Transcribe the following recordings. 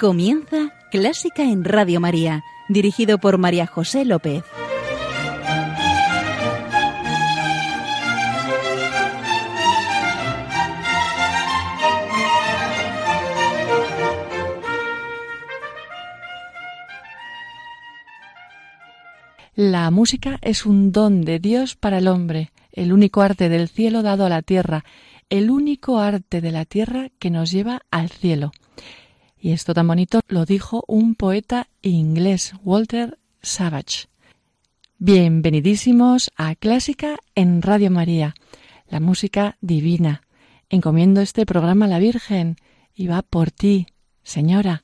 Comienza Clásica en Radio María, dirigido por María José López. La música es un don de Dios para el hombre, el único arte del cielo dado a la tierra, el único arte de la tierra que nos lleva al cielo. Y esto tan bonito lo dijo un poeta inglés, Walter Savage. Bienvenidísimos a Clásica en Radio María, la música divina. Encomiendo este programa a la Virgen y va por ti, señora.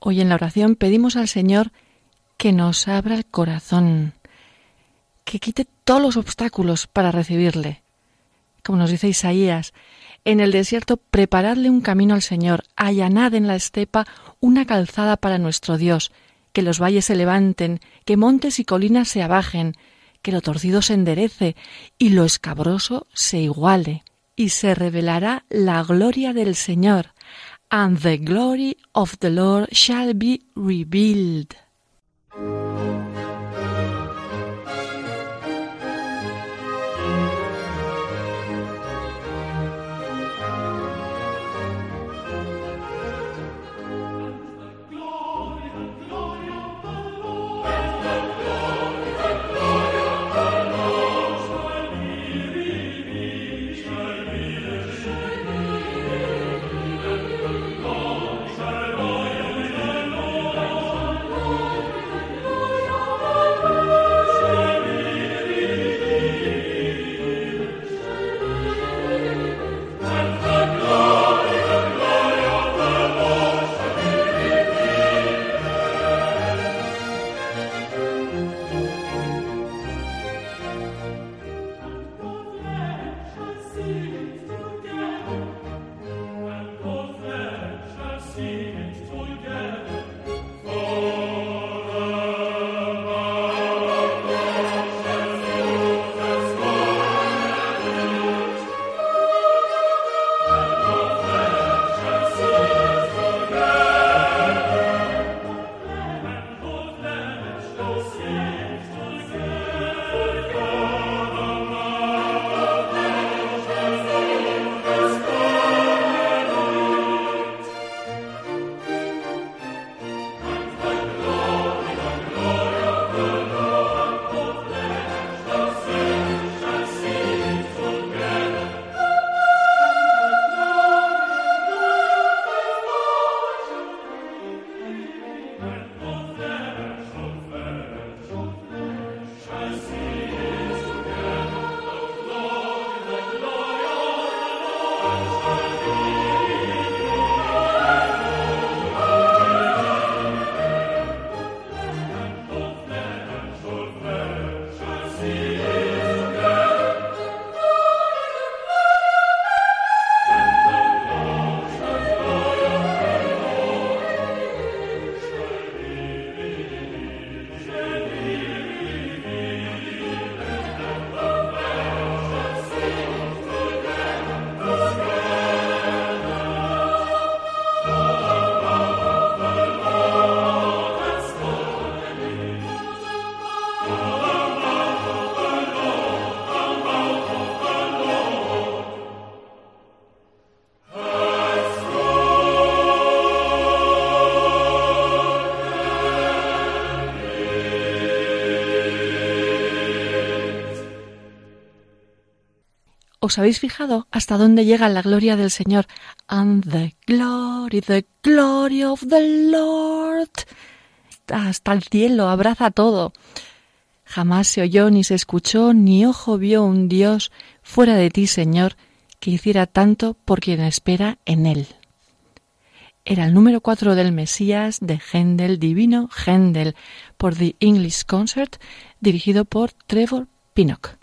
Hoy en la oración pedimos al Señor que nos abra el corazón, que quite todos los obstáculos para recibirle. Como nos dice Isaías, en el desierto preparadle un camino al Señor, allanad en la estepa una calzada para nuestro Dios, que los valles se levanten, que montes y colinas se abajen, que lo torcido se enderece y lo escabroso se iguale, y se revelará la gloria del Señor, and the glory of the Lord shall be revealed. ¿Os habéis fijado hasta dónde llega la gloria del Señor? And the glory, the glory of the Lord. Hasta el cielo, abraza todo. Jamás se oyó ni se escuchó ni ojo vio un Dios fuera de ti, Señor, que hiciera tanto por quien espera en él. Era el número cuatro del Mesías de Händel, divino Händel, por The English Concert, dirigido por Trevor Pinnock.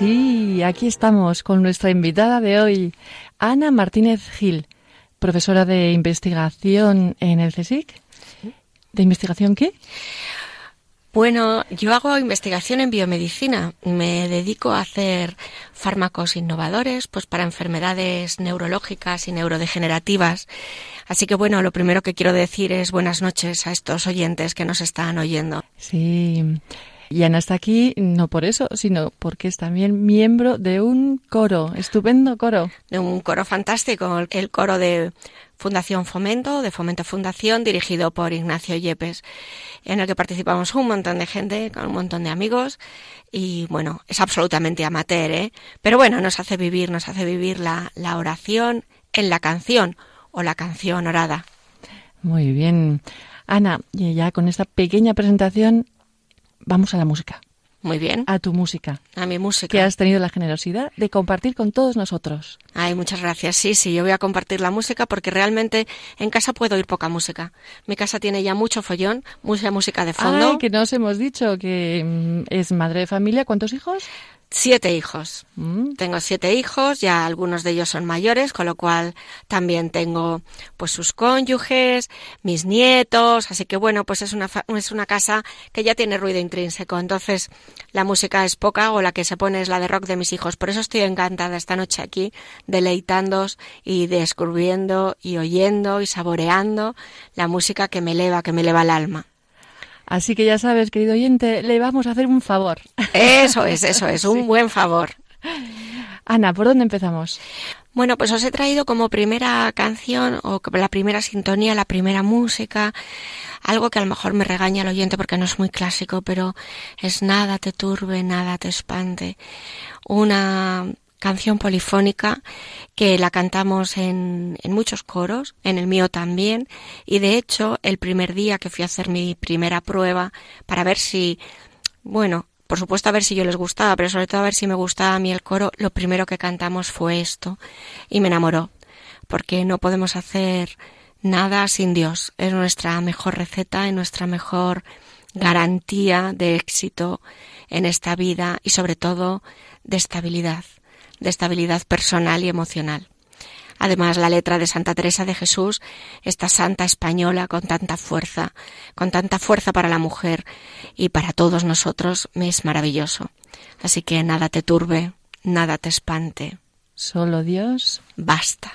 Sí, aquí estamos con nuestra invitada de hoy, Ana Martínez Gil, profesora de investigación en el CSIC. ¿De investigación qué? Bueno, yo hago investigación en biomedicina. Me dedico a hacer fármacos innovadores, pues para enfermedades neurológicas y neurodegenerativas. Así que bueno, lo primero que quiero decir es buenas noches a estos oyentes que nos están oyendo. Sí. Y Ana está aquí no por eso, sino porque es también miembro de un coro, estupendo coro. De un coro fantástico, el coro de Fundación Fomento, de Fomento Fundación, dirigido por Ignacio Yepes, en el que participamos un montón de gente, con un montón de amigos, y bueno, es absolutamente amateur, ¿eh? Pero bueno, nos hace vivir, nos hace vivir la, la oración en la canción o la canción orada. Muy bien. Ana, ya con esta pequeña presentación vamos a la música. Muy bien. A tu música. A mi música. Que has tenido la generosidad de compartir con todos nosotros. Ay, muchas gracias. Sí, sí, yo voy a compartir la música porque realmente en casa puedo oír poca música. Mi casa tiene ya mucho follón, mucha música de fondo. Ay, que nos hemos dicho que mm, es madre de familia. ¿Cuántos hijos? Siete hijos. Mm. Tengo siete hijos, ya algunos de ellos son mayores, con lo cual también tengo pues sus cónyuges, mis nietos, así que bueno, pues es una, es una casa que ya tiene ruido intrínseco, entonces la música es poca o la que se pone es la de rock de mis hijos. Por eso estoy encantada esta noche aquí, deleitándos y descubriendo y oyendo y saboreando la música que me eleva, que me eleva el alma. Así que ya sabes, querido oyente, le vamos a hacer un favor. Eso es, eso es, un buen favor. Ana, ¿por dónde empezamos? Bueno, pues os he traído como primera canción o la primera sintonía, la primera música, algo que a lo mejor me regaña el oyente porque no es muy clásico, pero es nada te turbe, nada te espante. Una canción polifónica que la cantamos en, muchos coros, en el mío también, y de hecho el primer día que fui a hacer mi primera prueba para ver si, bueno, por supuesto a ver si yo les gustaba, pero sobre todo a ver si me gustaba a mí el coro, lo primero que cantamos fue esto, y me enamoró, porque no podemos hacer nada sin Dios, es nuestra mejor receta y nuestra mejor garantía de éxito en esta vida y sobre todo de estabilidad de estabilidad personal y emocional. Además, la letra de Santa Teresa de Jesús, esta santa española con tanta fuerza, con tanta fuerza para la mujer y para todos nosotros, me es maravilloso. Así que nada te turbe, nada te espante. Solo Dios basta.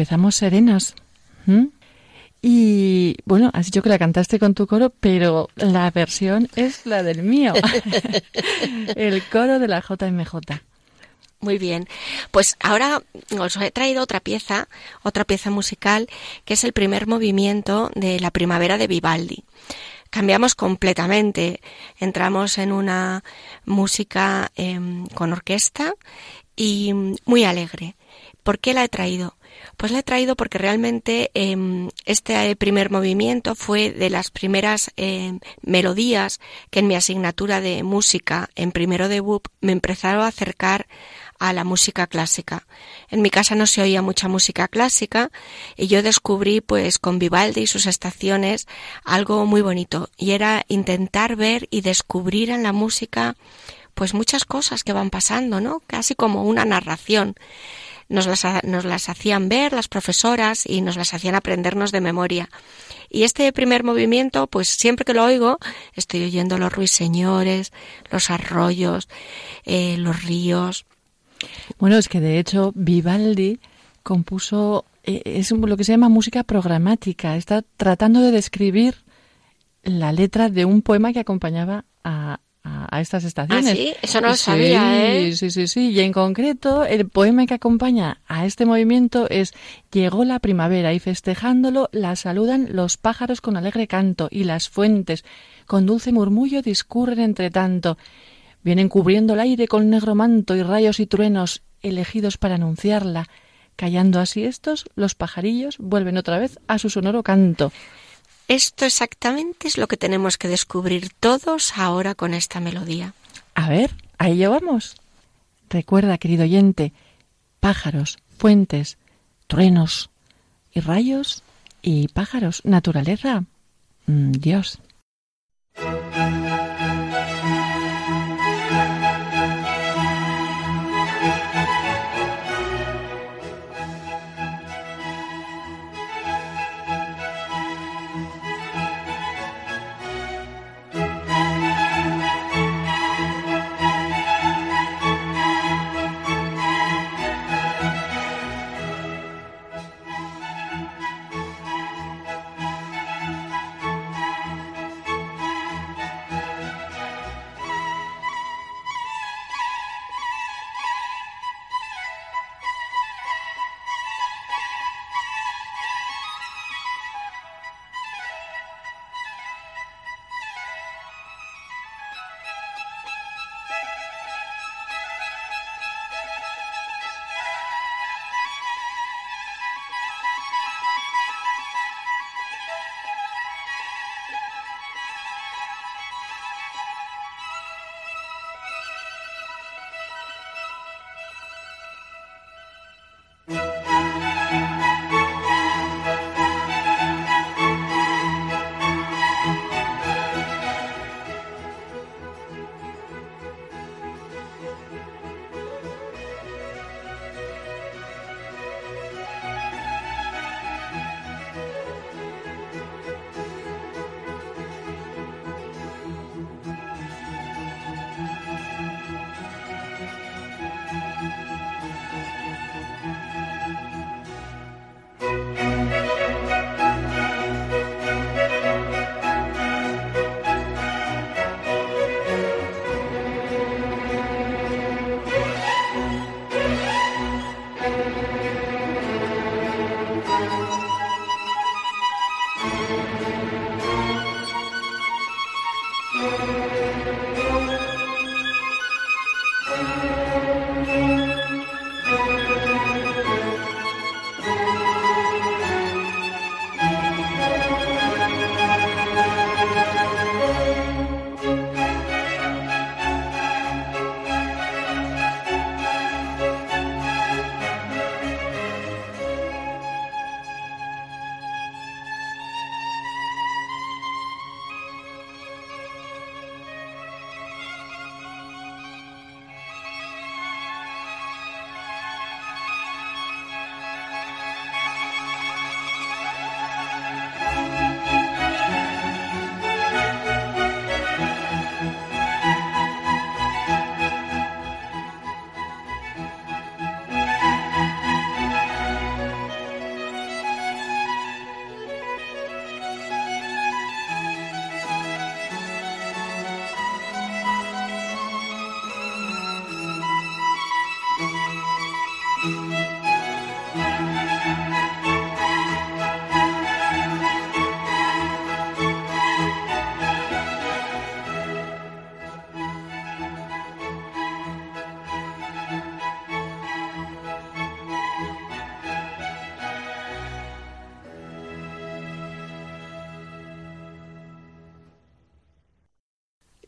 Empezamos serenas. Y bueno, has dicho que la cantaste con tu coro, pero la versión es la del mío. el coro de la JMJ. Muy bien. Pues ahora os he traído otra pieza, otra pieza musical, que es el primer movimiento de la primavera de Vivaldi. Cambiamos completamente. Entramos en una música em, con orquesta y muy alegre. ¿Por qué la he traído? Pues la he traído porque realmente em, este primer movimiento fue de las primeras em, melodías que en mi asignatura de música en primero de BUP me empezaron a acercar a la música clásica. En mi casa no se oía mucha música clásica y yo descubrí pues con Vivaldi y sus estaciones algo muy bonito y era intentar ver y descubrir en la música pues muchas cosas que van pasando, ¿no? Casi como una narración. Nos las, nos las hacían ver las profesoras y nos las hacían aprendernos de memoria. Y este primer movimiento, pues siempre que lo oigo, estoy oyendo los ruiseñores, los arroyos, eh, los ríos, bueno, es que de hecho Vivaldi compuso, eh, es lo que se llama música programática, está tratando de describir la letra de un poema que acompañaba a, estas estaciones. ¿Ah, sí? Eso no lo sabía, ¿eh? Sí, sí, sí. Y en concreto, el poema que acompaña a este movimiento es Llegó la primavera y festejándolo la saludan los pájaros con alegre canto y las fuentes con dulce murmullo discurren entre tanto Vienen cubriendo el aire con negro manto y rayos y truenos elegidos para anunciarla. Callando así estos, los pajarillos vuelven otra vez a su sonoro canto. Esto exactamente es lo que tenemos que descubrir todos ahora con esta melodía. A ver, ahí ya vamos. Recuerda, querido oyente, pájaros, fuentes, truenos y rayos y pájaros, naturaleza. Mm, Dios.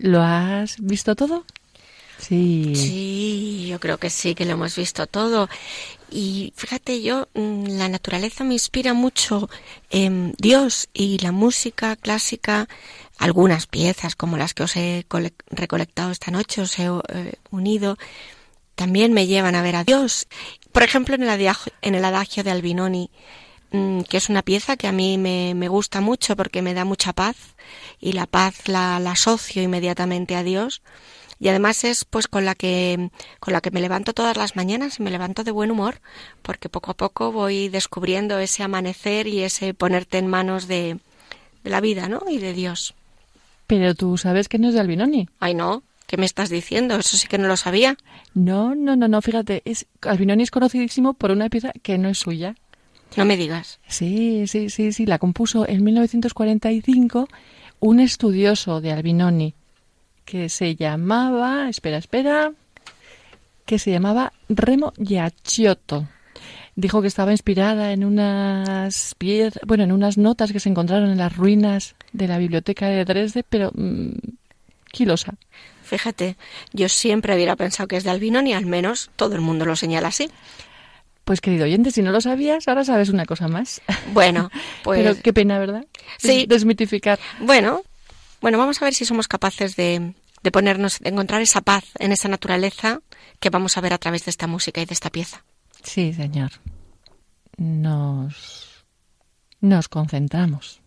¿Lo has visto todo? Sí. Sí, yo creo que sí, que lo hemos visto todo. Y fíjate, yo, mm, la naturaleza me inspira mucho en Dios y la música clásica, algunas piezas como las que os he recolectado esta noche, os he eh, unido, también me llevan a ver a Dios. Por ejemplo, en el adagio, en el adagio de Albinoni, que es una pieza que a mí me, me, gusta mucho porque me da mucha paz y la paz la, la asocio inmediatamente a Dios y además es pues con la que con la que me levanto todas las mañanas y me levanto de buen humor porque poco a poco voy descubriendo ese amanecer y ese ponerte en manos de, de la vida, ¿no? y de Dios. Pero tú sabes que no es de Albinoni. Ay, no. ¿Qué me estás diciendo? Eso sí que no lo sabía. No, no, no, no. Fíjate, es, Albinoni es conocidísimo por una pieza que no es suya. No me digas. Sí, sí, sí, sí. La compuso en 1945 un estudioso de Albinoni que se llamaba, espera, espera, que se llamaba Remo Giacchiotto. Dijo que estaba inspirada en unas piezas, bueno, en unas notas que se encontraron en las ruinas de la biblioteca de Dresde, pero mmm, quilosa. Fíjate, yo siempre hubiera pensado que es de Albinoni, al menos todo el mundo lo señala así. Pues querido oyente, si no lo sabías, ahora sabes una cosa más. Bueno, pues... Pero qué pena, ¿verdad? Sí. Desmitificar. Bueno, bueno, vamos a ver si somos capaces de, de ponernos, de encontrar esa paz en esa naturaleza que vamos a ver a través de esta música y de esta pieza. Sí, señor. Nos, nos concentramos.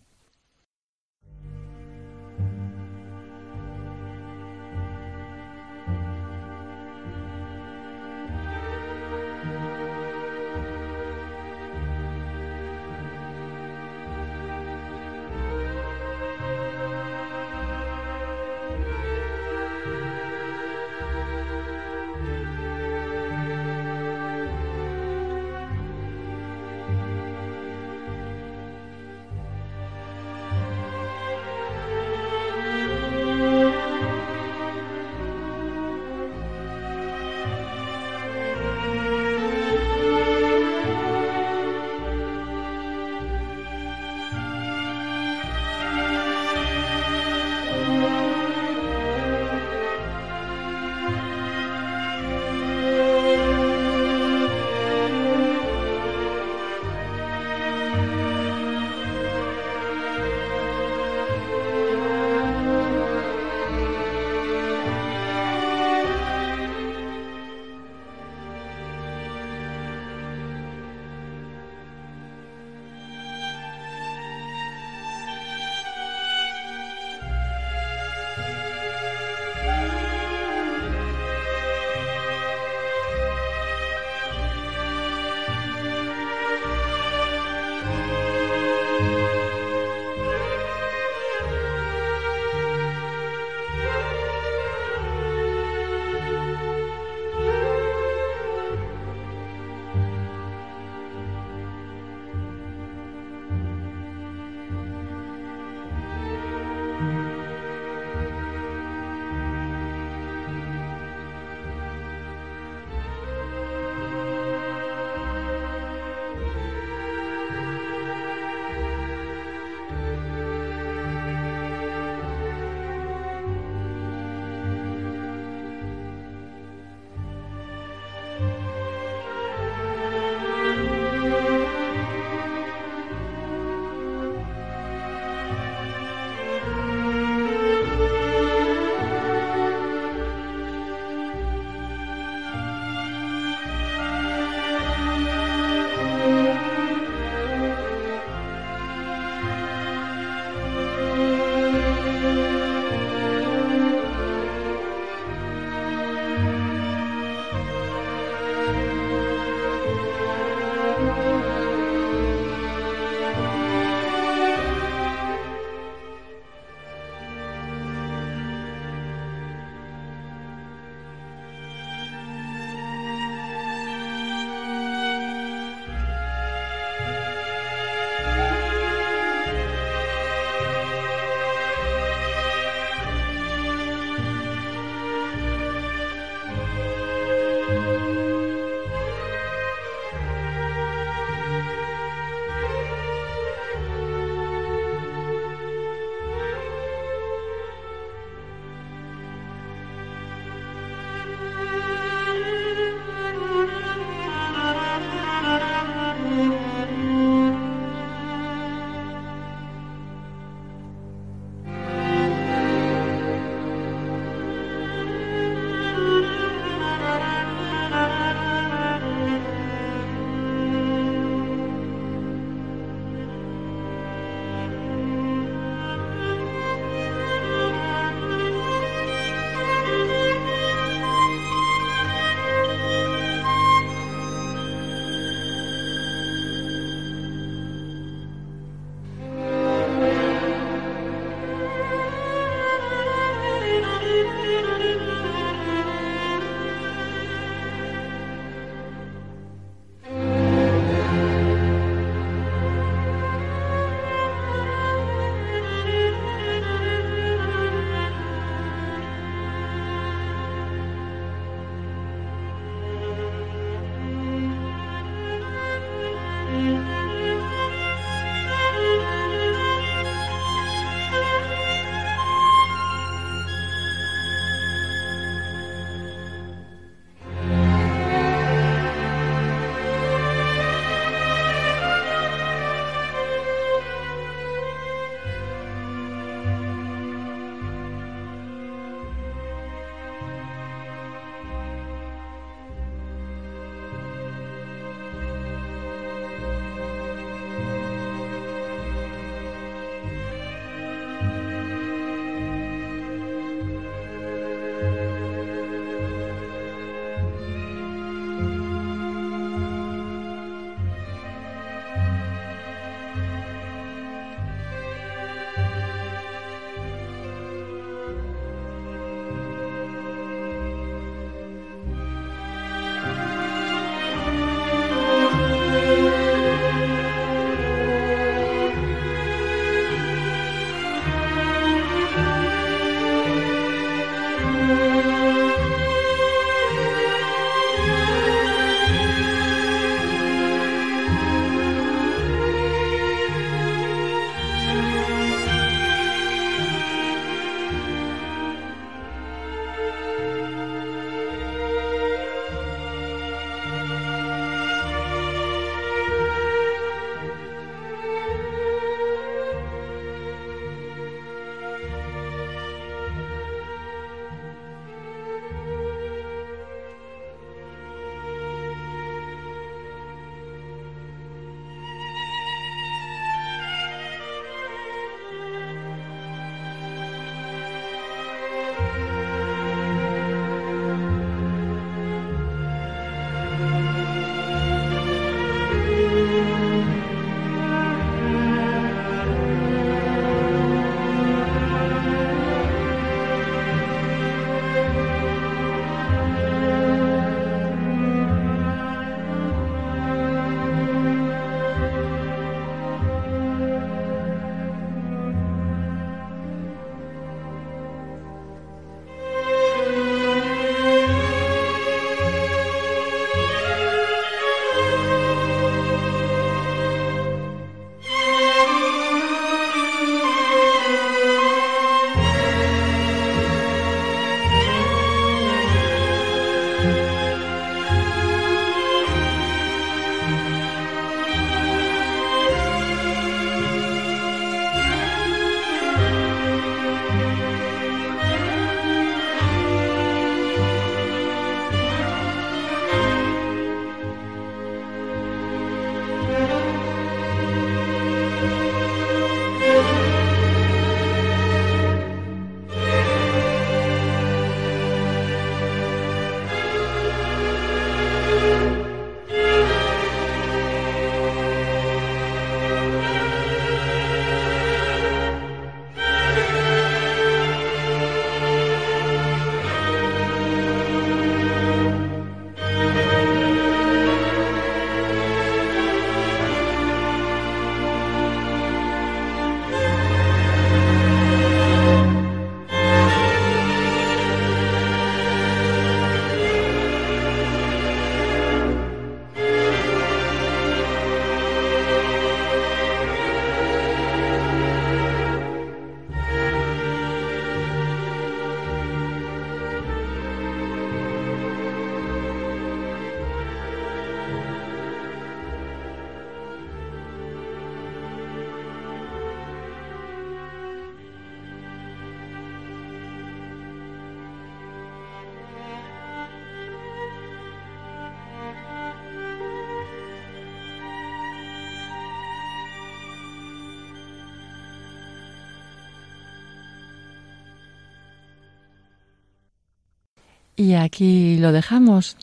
Y aquí lo dejamos.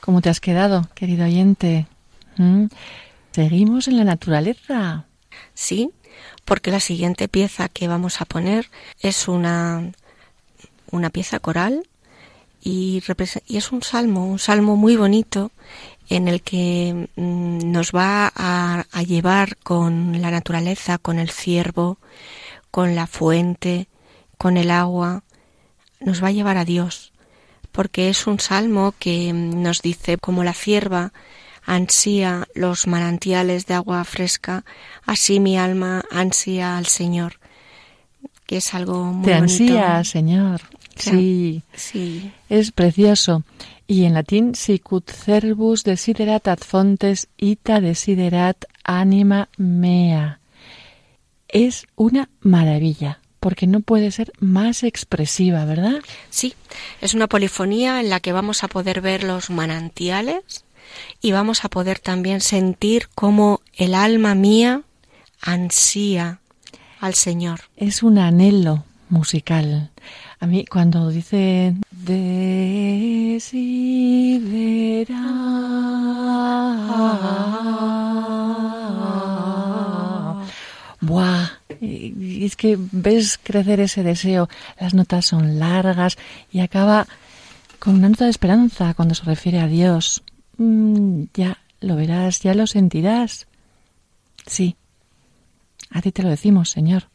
¿Cómo te has quedado, querido oyente? ¿Mm? Seguimos en la naturaleza. Sí, porque la siguiente pieza que vamos a poner es una, una pieza coral y, y es un salmo, un salmo muy bonito en el que mm, nos va a, a, llevar con la naturaleza, con el ciervo, con la fuente, con el agua, nos va a llevar a Dios, porque es un salmo que nos dice como la cierva ansía los manantiales de agua fresca, así mi alma ansía al Señor, que es algo muy Te bonito. ansía, Señor. Sí, sí. Es precioso. Y en latín, sicut cervus desiderat ad fontes ita desiderat anima mea. Es una maravilla, porque no puede ser más expresiva, ¿verdad? Sí, es una polifonía en la que vamos a poder ver los manantiales y vamos a poder también sentir cómo el alma mía ansía al Señor. Es un anhelo musical. A mí cuando dice desidera Buah, es que ves crecer ese deseo, las notas son largas y acaba con una nota de esperanza cuando se refiere a Dios. Mm, ya lo verás, ya lo sentirás. Sí, a ti te lo decimos, Señor.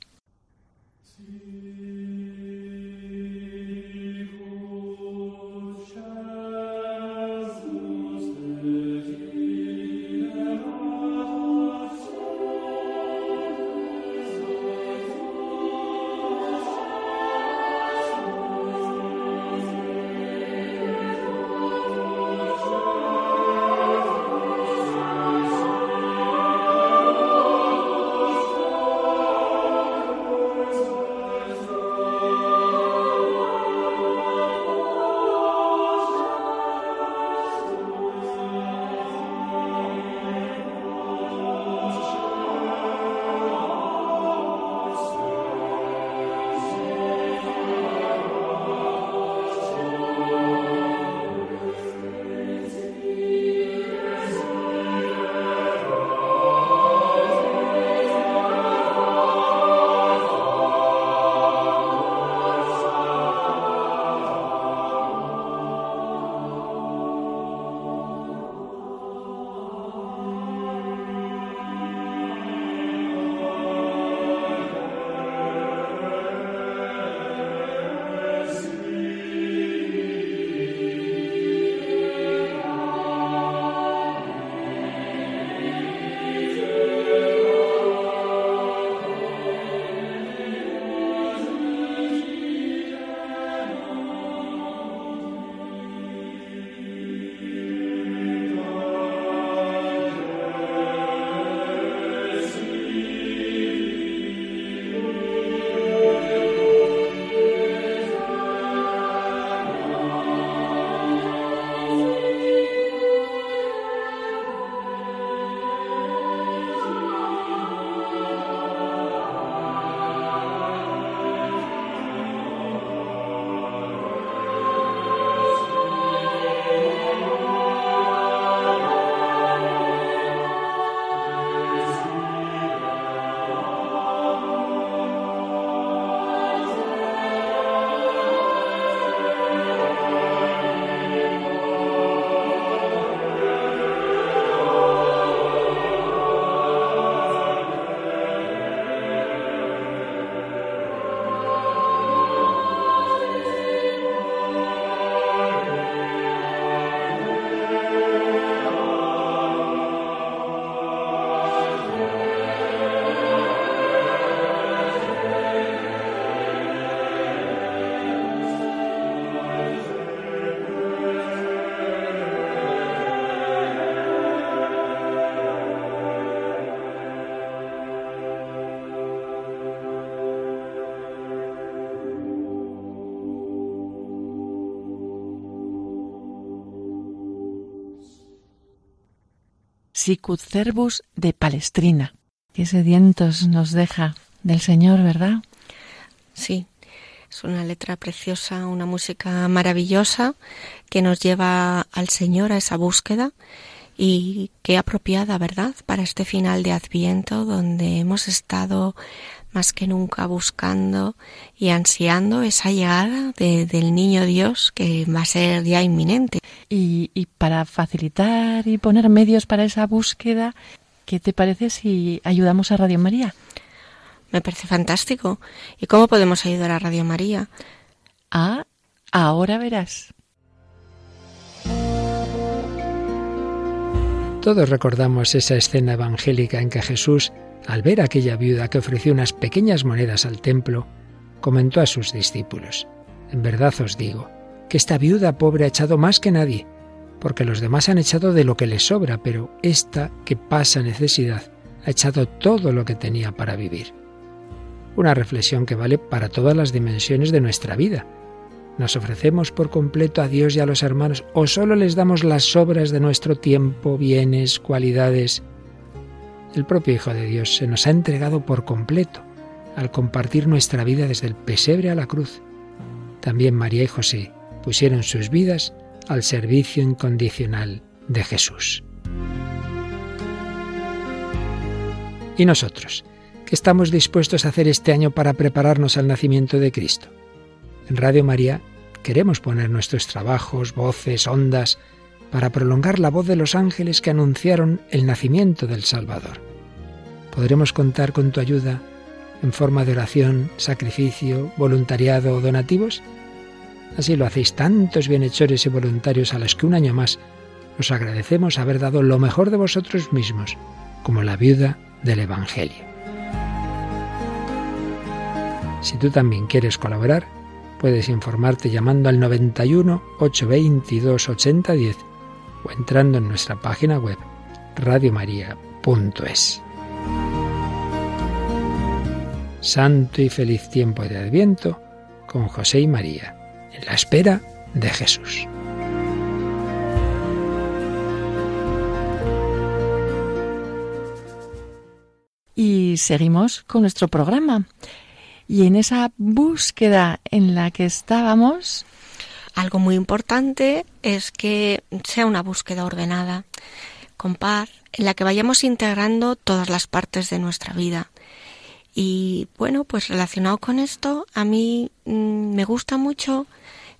Sicut Cervus de Palestrina. Qué sedientos nos deja del Señor, ¿verdad? Sí, Es una letra preciosa, una música maravillosa que nos lleva al Señor a esa búsqueda y qué apropiada, ¿verdad?, para este final de Adviento donde hemos estado más que nunca buscando y ansiando esa llegada del niño Dios que va a ser ya inminente. Y, y para facilitar y poner medios para esa búsqueda, ¿qué te parece si ayudamos a Radio María? Me parece fantástico. ¿Y cómo podemos ayudar a Radio María? Ah, ahora verás. Todos recordamos esa escena evangélica en que Jesús, al ver a aquella viuda que ofreció unas pequeñas monedas al templo, comentó a sus discípulos, En verdad os digo, que esta viuda pobre ha echado más que nadie, porque los demás han echado de lo que les sobra, pero esta que pasa necesidad ha echado todo lo que tenía para vivir una reflexión que vale para todas las dimensiones de nuestra vida. ¿Nos ofrecemos por completo a Dios y a los hermanos o solo les damos las sobras de nuestro tiempo, bienes, cualidades? El propio Hijo de Dios se nos ha entregado por completo al compartir nuestra vida desde el pesebre a la cruz. También María y José pusieron sus vidas al servicio incondicional de Jesús. ¿Y nosotros? ¿Qué estamos dispuestos a hacer este año para prepararnos al nacimiento de Cristo? En Radio María queremos poner nuestros trabajos, voces, ondas, para prolongar la voz de los ángeles que anunciaron el nacimiento del Salvador. ¿Podremos contar con tu ayuda en forma de oración, sacrificio, voluntariado o donativos? Así lo hacéis tantos bienhechores y voluntarios a los que un año más os agradecemos haber dado lo mejor de vosotros mismos, como la viuda del Evangelio. Si tú también quieres colaborar, puedes informarte llamando al 91 822 8010 o entrando en nuestra página web radiomaria.es. Santo y feliz tiempo de Adviento con José y María, la espera de Jesús. Y seguimos con nuestro programa. Y en esa búsqueda en la que estábamos... Algo muy importante es que sea una búsqueda ordenada, con paz, en la que vayamos integrando todas las partes de nuestra vida. Y bueno, pues relacionado con esto, a mí mm, me gusta mucho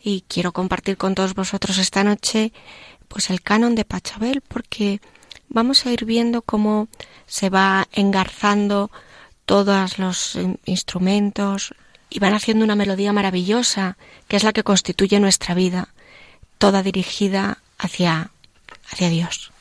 y quiero compartir con todos vosotros esta noche pues el canon de Pachabel porque vamos a ir viendo cómo se va engarzando todos los instrumentos y van haciendo una melodía maravillosa, que es la que constituye nuestra vida, toda dirigida hacia, hacia Dios.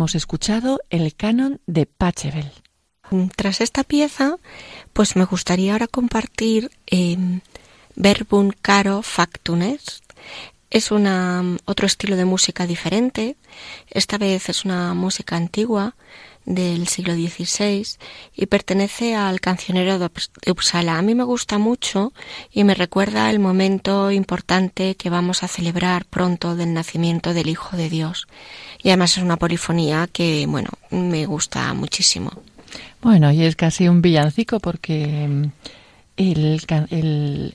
Hemos escuchado el canon de Pachelbel. Tras esta pieza, pues me gustaría ahora compartir eh, Verbum Caro Factum Es una, otro estilo de música diferente. Esta vez es una música antigua del siglo XVI y pertenece al cancionero de Uppsala. A mí me gusta mucho y me recuerda el momento importante que vamos a celebrar pronto del nacimiento del Hijo de Dios. Y además es una polifonía que, bueno, me gusta muchísimo. Bueno, y es casi un villancico porque mm, el,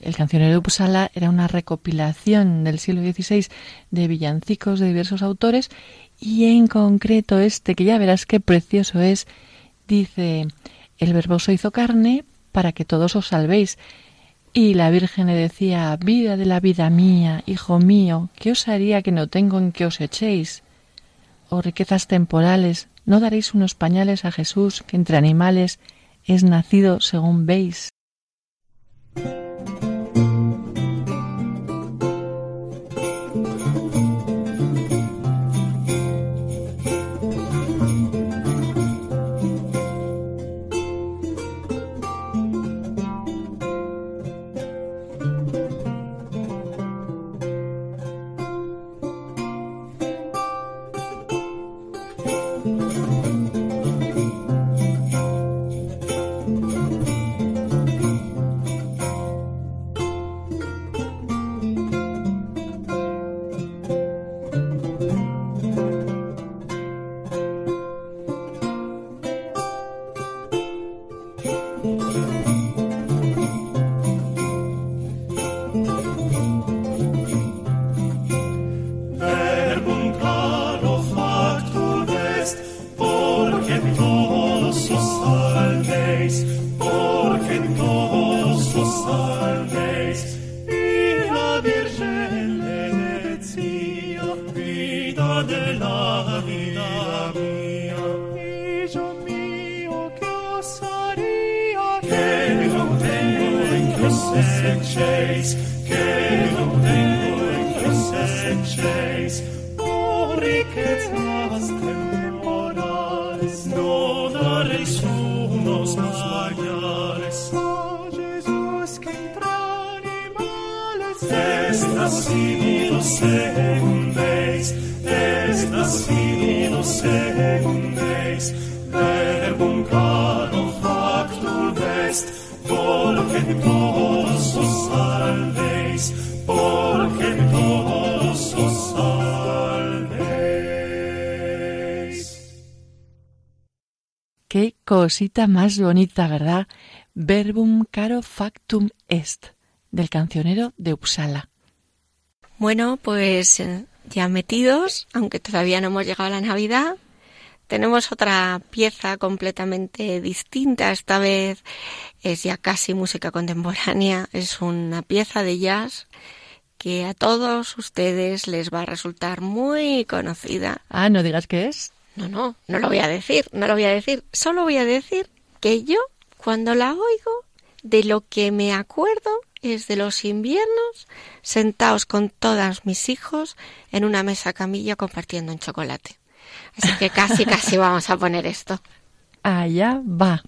el, cancionero de Uppsala era una recopilación del siglo XVI de villancicos de diversos autores y en concreto este, que ya verás qué precioso es, dice, el verboso hizo carne para que todos os salvéis. Y la Virgen le decía, vida de la vida mía, hijo mío, ¿qué os haría que no tengo en que os echéis? O riquezas temporales, ¿no daréis unos pañales a Jesús que entre animales es nacido según veis? Cosita más bonita, ¿verdad? Verbum caro factum est, del cancionero de Uppsala. Bueno, pues eh, ya metidos, aunque todavía no hemos llegado a la Navidad, tenemos otra pieza completamente distinta. Esta vez es ya casi música contemporánea. Es una pieza de jazz que a todos ustedes les va a resultar muy conocida. Ah, no digas qué es. No, no, no lo voy a decir, no lo voy a decir. Solo voy a decir que yo, cuando la oigo, de lo que me acuerdo es de los inviernos sentados con todos mis hijos en una mesa camilla compartiendo un chocolate. Así que casi, casi vamos a poner esto. Allá va.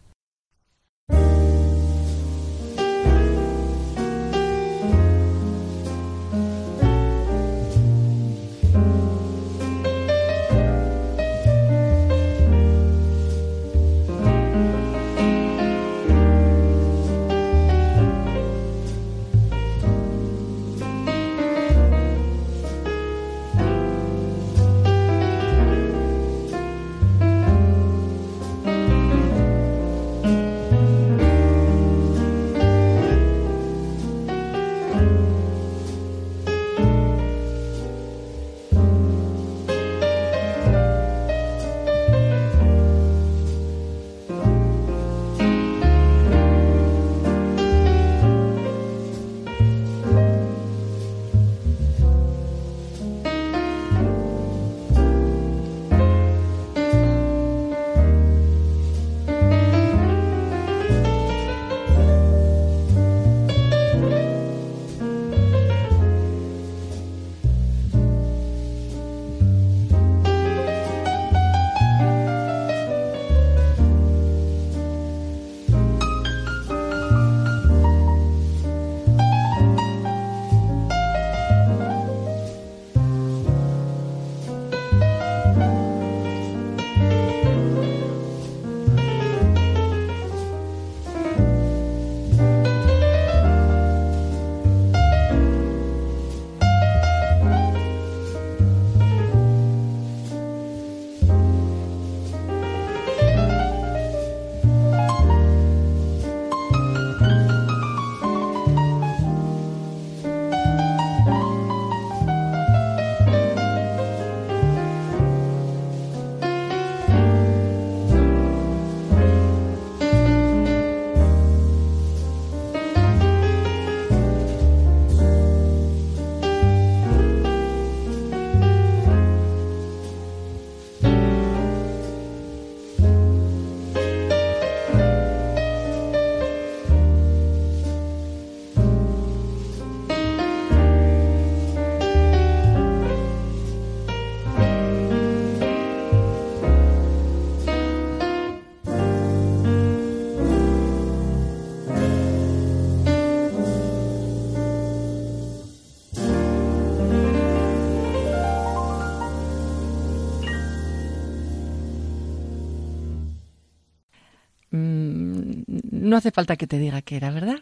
No hace falta que te diga qué era, ¿verdad?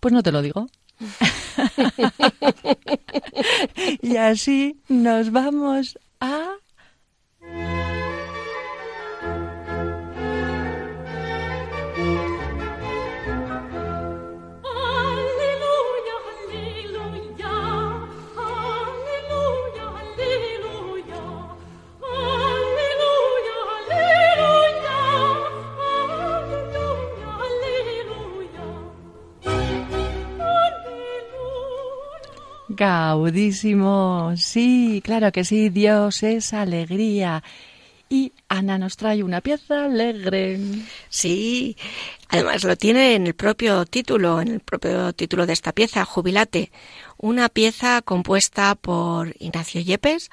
Pues no te lo digo. y así nos vamos Gaudísimo, sí, claro que sí, Dios es alegría. Y Ana nos trae una pieza alegre. Sí, además lo tiene en el propio título, en el propio título de esta pieza, Jubilate, una pieza compuesta por Ignacio Yepes,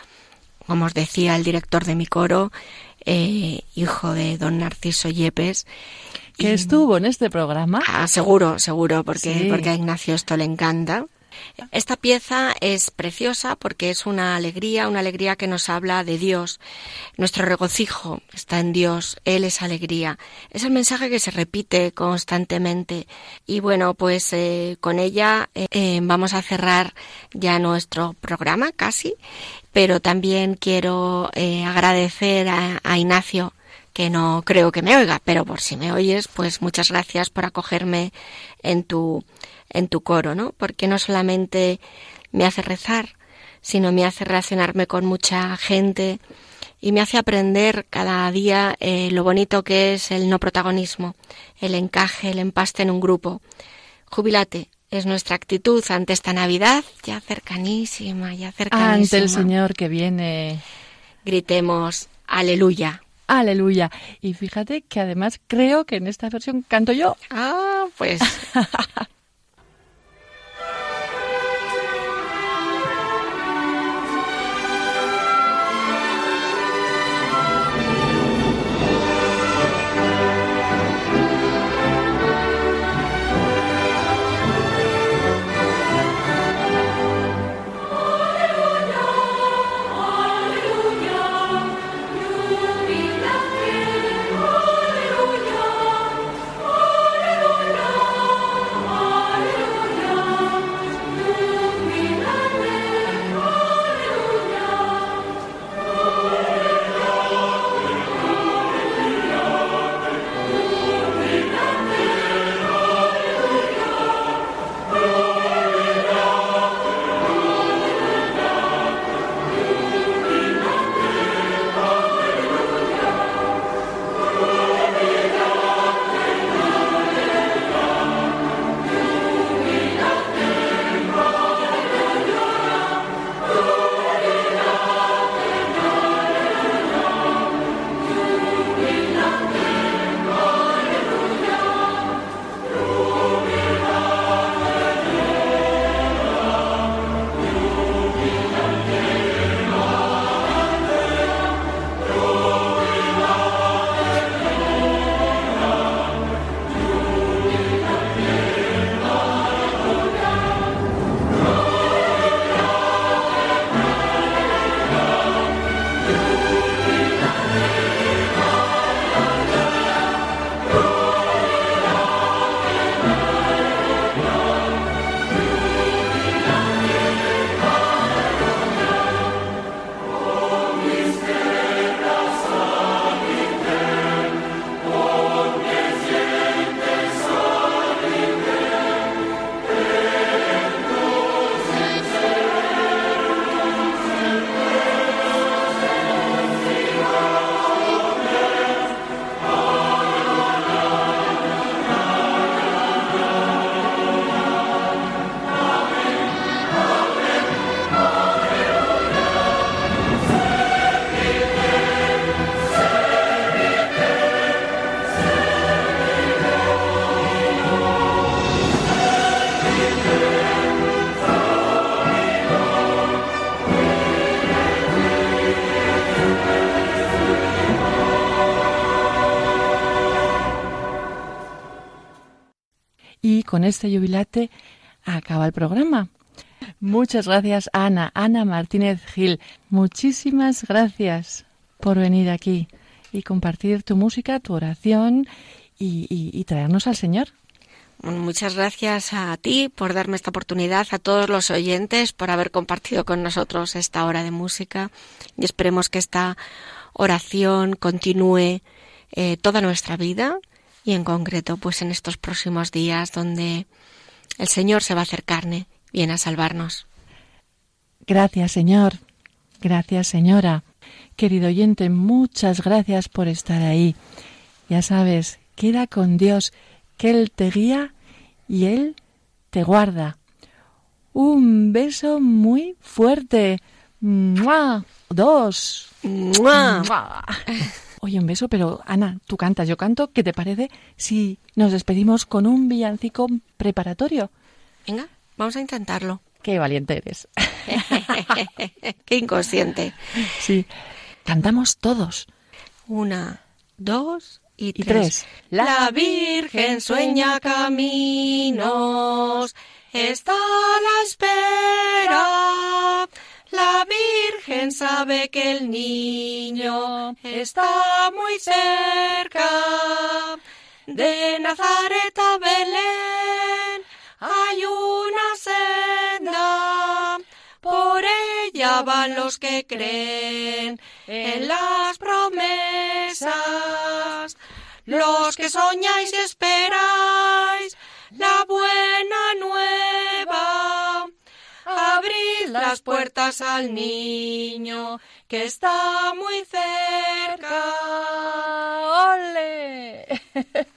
como os decía el director de mi coro, eh, hijo de don Narciso Yepes. Que estuvo en este programa. Ah, seguro, seguro, porque, porque a Ignacio esto le encanta. Esta pieza es preciosa porque es una alegría, una alegría que nos habla de Dios. Nuestro regocijo está en Dios, Él es alegría. Es el mensaje que se repite constantemente. Y bueno, pues eh, con ella eh, eh, vamos a cerrar ya nuestro programa casi, pero también quiero agradecer a, a Ignacio que no creo que me oiga, pero por si me oyes, pues muchas gracias por acogerme en tu en tu coro, ¿no? Porque no solamente me hace rezar, sino me hace relacionarme con mucha gente y me hace aprender cada día eh, lo bonito que es el no protagonismo, el encaje, el empaste en un grupo. Jubilate, es nuestra actitud ante esta Navidad, ya cercanísima, ya cercanísima. Ante el Señor que viene. Gritemos, aleluya. Aleluya. Y fíjate que además creo que en esta versión canto yo. Ah, pues este jubilate acaba el programa. Muchas gracias, Ana, Ana Martínez Gil. Muchísimas gracias por venir aquí y compartir tu música, tu oración y, traernos al Señor. Muchas gracias a ti por darme esta oportunidad, a todos los oyentes por haber compartido con nosotros esta hora de música y esperemos que esta oración continúe eh, toda nuestra vida y en concreto pues en estos próximos días donde el Señor se va a hacer carne, viene a salvarnos. Gracias Señor, gracias Señora. Querido oyente, muchas gracias por estar ahí. Ya sabes, queda con Dios, que Él te guía y Él te guarda. Un beso muy fuerte. ¡Mua! Dos. ¡Mua! Oye, un beso, pero Ana, tú cantas, yo canto. ¿Qué te parece si nos despedimos con un villancico preparatorio? Venga, vamos a intentarlo. Qué valiente eres. Qué inconsciente. Sí. Cantamos todos. Una, dos y, tres. La Virgen sueña caminos, está a la espera. La Virgen sabe que el niño está muy cerca. De Nazaret a Belén hay una senda por ella van los que creen en las promesas, los que soñáis y esperáis la buena nueva. Las puertas al niño que está muy cerca. ¡Ole!